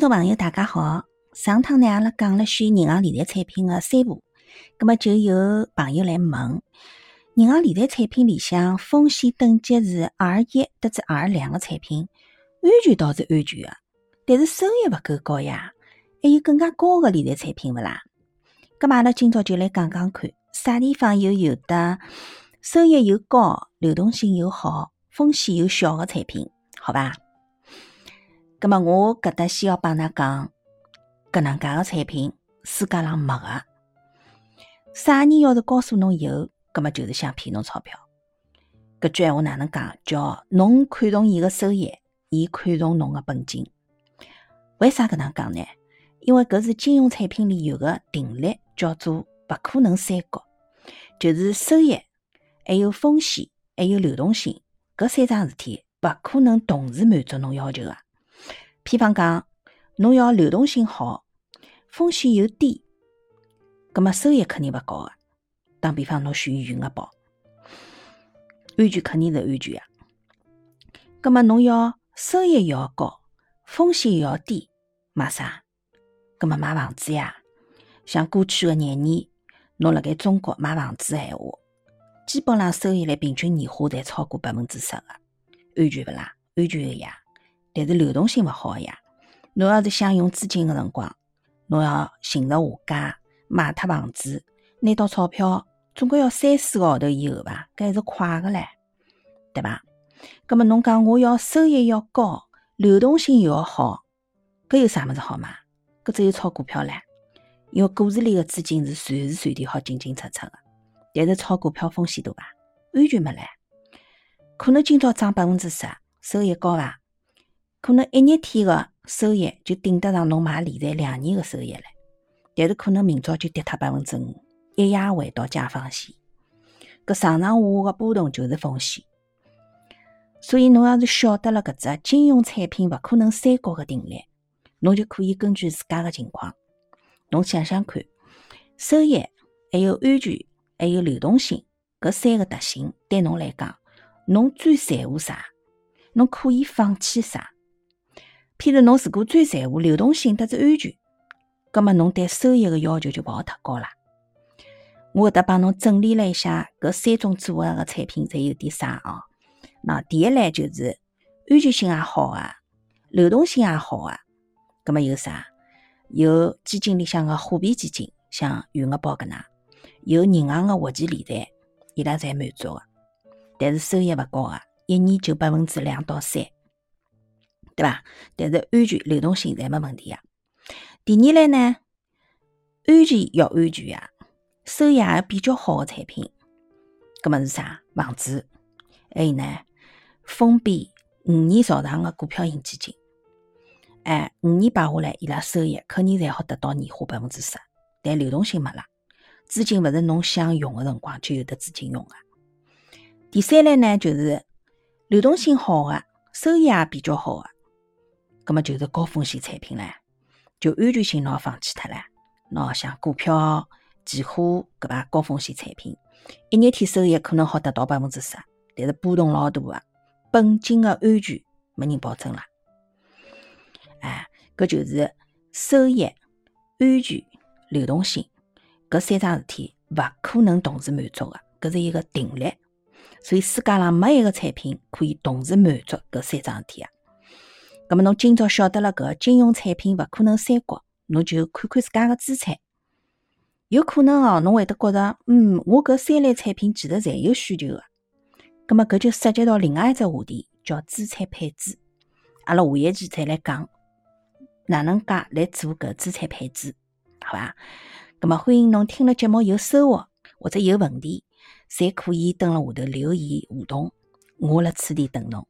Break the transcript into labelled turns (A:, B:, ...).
A: 听众朋友，大家好！上趟呢，阿拉讲了选银行理财产品的三步，葛么就有朋友来问：银行理财产品里向风险等级是 R 一或者 R 两个产品，安全倒是安全的，但是收益勿够高呀？还有更加高的理财产品勿啦？葛么阿拉今朝就来讲讲看，啥地方又有的收益又高、流动性又好、风险又小的产品，好吧？葛么我搿搭先要帮㑚讲，搿能介个产品世界上没个。啥人要是告诉侬有，葛么就是想骗侬钞票。搿句闲话哪能讲？叫侬看重伊个收益，伊看重侬个本金。为啥搿能讲呢？因为搿是金融产品里有个定律，叫做勿可能三角，就是收益、还有风险、还有流动性搿三桩事体勿可能同时满足侬要求个。譬方讲，侬要流动性好，风险又低，葛么收益肯定勿高个。打比方，侬选余额宝，安全肯定是安全呀。葛么侬要收益要高，风险要低，买啥？葛么买房子呀。像过去个廿年，侬辣盖中国买房子闲话，基本上收益率平均年化侪超过百分之十个，安全勿啦？安全个呀。但是流动性勿好个呀！侬要是想用资金个辰光，侬要寻着下家卖脱房子，拿到钞票，总归要三四个号头以后吧？搿还是快个唻，对伐？葛末侬讲我要收益要高，流动性又要好，搿有啥物事好买？搿只有炒股票唻，因为股市里个资金是随时随地好进进出出个，但是炒股票风险大伐？安全没唻？可能今朝涨百分之十，收益高伐？可能一日天个收益就顶得上侬买理财两年个收益了，但是可能明朝就跌脱百分之五，一夜回到解放线。搿上上下下个波动就是风险。所以侬要是晓得了搿只金融产品勿可能三角个定律，侬就可以根据自家个情况，侬想想看，收益还有安全还有流动性搿三个特性对侬来讲，侬最在乎啥？侬可以放弃啥？譬如侬如果最在乎流动性得是安全，葛么侬对收益个要求就勿好太高啦。我搿搭帮侬整理了一下搿三种组合个产品侪有点啥哦。那第一类就是安全性也好啊，流动性也好啊。葛么有啥？有基金里向个货币基金，像余额宝搿能，有银行个活期理财，伊拉侪满足个，但是收益勿高个，一年就百分之两到三。对伐？但是安全、流动性侪没问题呀。第二类呢，安全要安全呀，收益也比较好的产品，搿么是啥？房子，还有呢，封闭五年朝上的股票型基金，哎，五年摆下来，伊拉收益肯定侪好得到年化百分之十，但流动性没了，资金勿是侬想用的辰光就有得资金用的。第三类呢，就是流动性好的，收益也比较好的。葛么就是高风险产品唻，就安全性侬放弃脱了。喏，像股票、期货搿把高风险产品，一日天收益可能好达到百分之十，但是波动老大个，本金个安全没人保证啦。哎，搿就是收益、安全、流动性搿三桩事体勿可能同时满足个，搿是一个定律。所以世界上没一个产品可以同时满足搿三桩事体啊。咁么侬今朝晓得了搿金融产品勿可能三角，侬就看看自家个资产，有可能哦，侬会得觉着，嗯，我搿三类产品其实侪有需求个。咁么搿就涉及到另外一只话题，叫资产配置。阿拉下一期再来讲哪能介来做搿资产配置，好伐？咁么欢迎侬听了节目有收获或者有问题，侪可以蹲辣下头留言互动，我辣此地等侬。